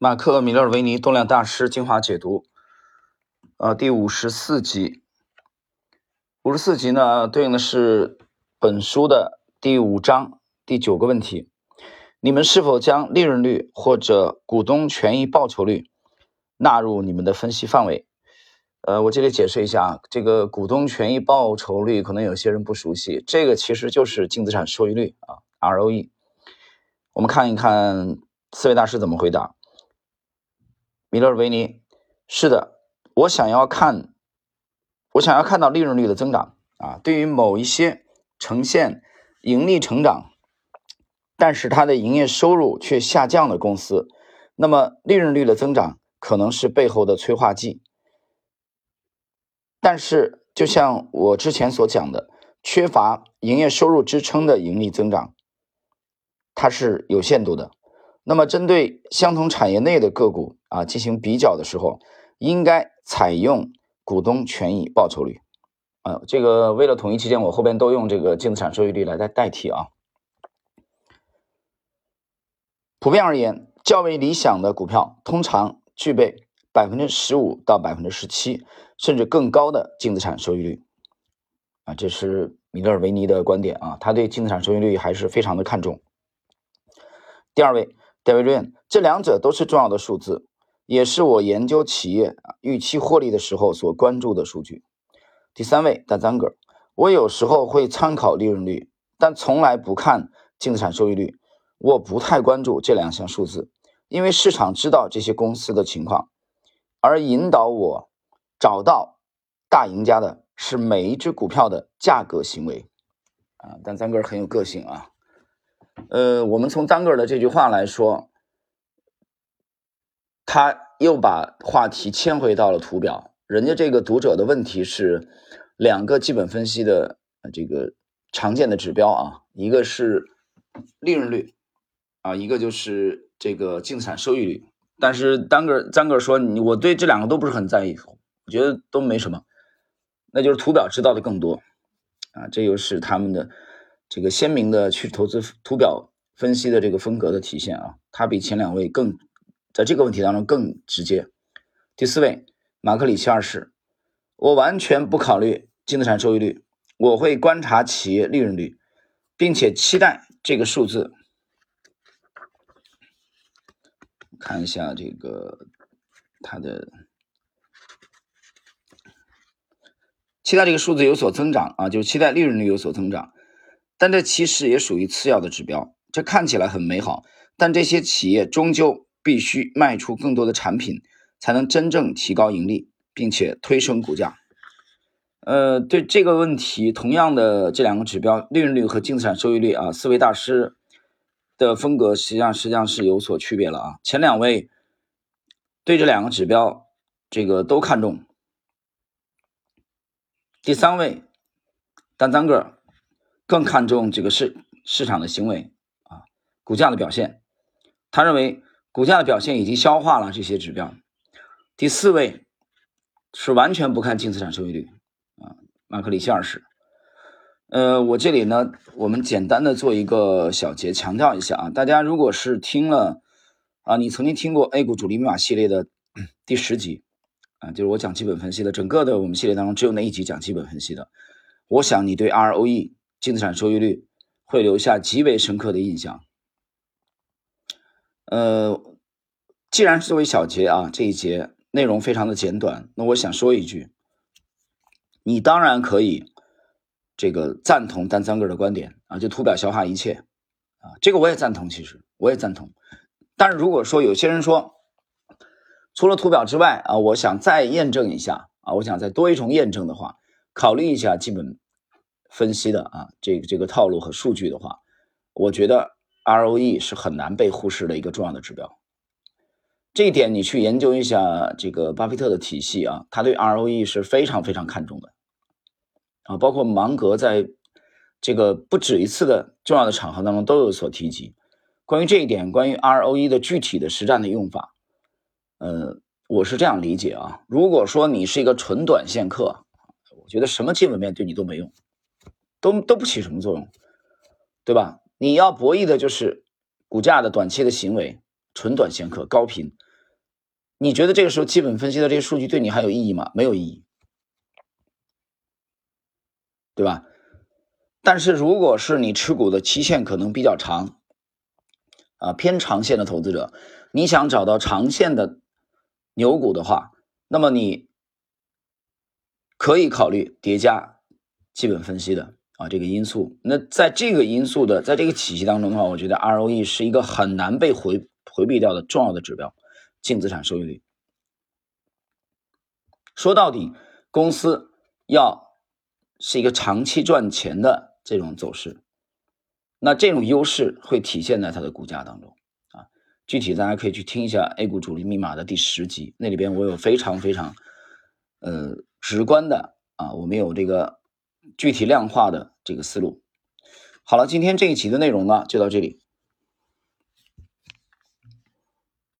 马克·米勒维尼动量大师精华解读，呃，第五十四集。五十四集呢，对应的是本书的第五章第九个问题：你们是否将利润率或者股东权益报酬率纳入你们的分析范围？呃，我这里解释一下，这个股东权益报酬率可能有些人不熟悉，这个其实就是净资产收益率啊，ROE。我们看一看四位大师怎么回答。米勒维尼，是的，我想要看，我想要看到利润率的增长啊。对于某一些呈现盈利成长，但是它的营业收入却下降的公司，那么利润率的增长可能是背后的催化剂。但是，就像我之前所讲的，缺乏营业收入支撑的盈利增长，它是有限度的。那么，针对相同产业内的个股啊进行比较的时候，应该采用股东权益报酬率。啊，这个为了统一起见，我后边都用这个净资产收益率来代代替啊。普遍而言，较为理想的股票通常具备百分之十五到百分之十七，甚至更高的净资产收益率。啊，这是米勒尔维尼的观点啊，他对净资产收益率还是非常的看重。第二位。戴维瑞这两者都是重要的数字，也是我研究企业预期获利的时候所关注的数据。第三位，大张哥，我有时候会参考利润率，但从来不看净资产收益率。我不太关注这两项数字，因为市场知道这些公司的情况，而引导我找到大赢家的是每一只股票的价格行为。啊，但张哥很有个性啊。呃，我们从单个的这句话来说，他又把话题牵回到了图表。人家这个读者的问题是两个基本分析的这个常见的指标啊，一个是利润率啊，一个就是这个净资产收益率。但是单个单个说，你我对这两个都不是很在意，我觉得都没什么，那就是图表知道的更多啊，这又是他们的。这个鲜明的去投资图表分析的这个风格的体现啊，它比前两位更在这个问题当中更直接。第四位，马克里奇二世，我完全不考虑净资产收益率，我会观察企业利润率，并且期待这个数字。看一下这个它的，期待这个数字有所增长啊，就是期待利润率有所增长。但这其实也属于次要的指标。这看起来很美好，但这些企业终究必须卖出更多的产品，才能真正提高盈利，并且推升股价。呃，对这个问题，同样的这两个指标，利润率和净资产收益率啊，四位大师的风格实际上实际上是有所区别了啊。前两位对这两个指标这个都看重，第三位单单个。更看重这个市市场的行为啊，股价的表现。他认为股价的表现已经消化了这些指标。第四位是完全不看净资产收益率啊，马克里希二是。呃，我这里呢，我们简单的做一个小结，强调一下啊，大家如果是听了啊，你曾经听过 A 股主力密码系列的第十集啊，就是我讲基本分析的，整个的我们系列当中只有那一集讲基本分析的，我想你对 ROE。净资产收益率会留下极为深刻的印象。呃，既然是作为小节啊，这一节内容非常的简短，那我想说一句，你当然可以这个赞同单三个的观点啊，就图表消化一切啊，这个我也赞同，其实我也赞同。但是如果说有些人说，除了图表之外啊，我想再验证一下啊，我想再多一重验证的话，考虑一下基本。分析的啊，这个这个套路和数据的话，我觉得 ROE 是很难被忽视的一个重要的指标。这一点你去研究一下这个巴菲特的体系啊，他对 ROE 是非常非常看重的啊，包括芒格在这个不止一次的重要的场合当中都有所提及。关于这一点，关于 ROE 的具体的实战的用法，呃，我是这样理解啊，如果说你是一个纯短线客，我觉得什么基本面对你都没用。都都不起什么作用，对吧？你要博弈的就是股价的短期的行为，纯短线客高频，你觉得这个时候基本分析的这些数据对你还有意义吗？没有意义，对吧？但是如果是你持股的期限可能比较长，啊，偏长线的投资者，你想找到长线的牛股的话，那么你可以考虑叠加基本分析的啊这个因素。那在这个因素的在这个体系当中的话，我觉得 ROE 是一个很难被回回避掉的重要的指标，净资产收益率。说到底，公司要是一个长期赚钱的这种走势，那这种优势会体现在它的股价当中啊。具体大家可以去听一下《A 股主力密码》的第十集，那里边我有非常非常呃直观的啊，我们有这个具体量化的这个思路。好了，今天这一期的内容呢就到这里。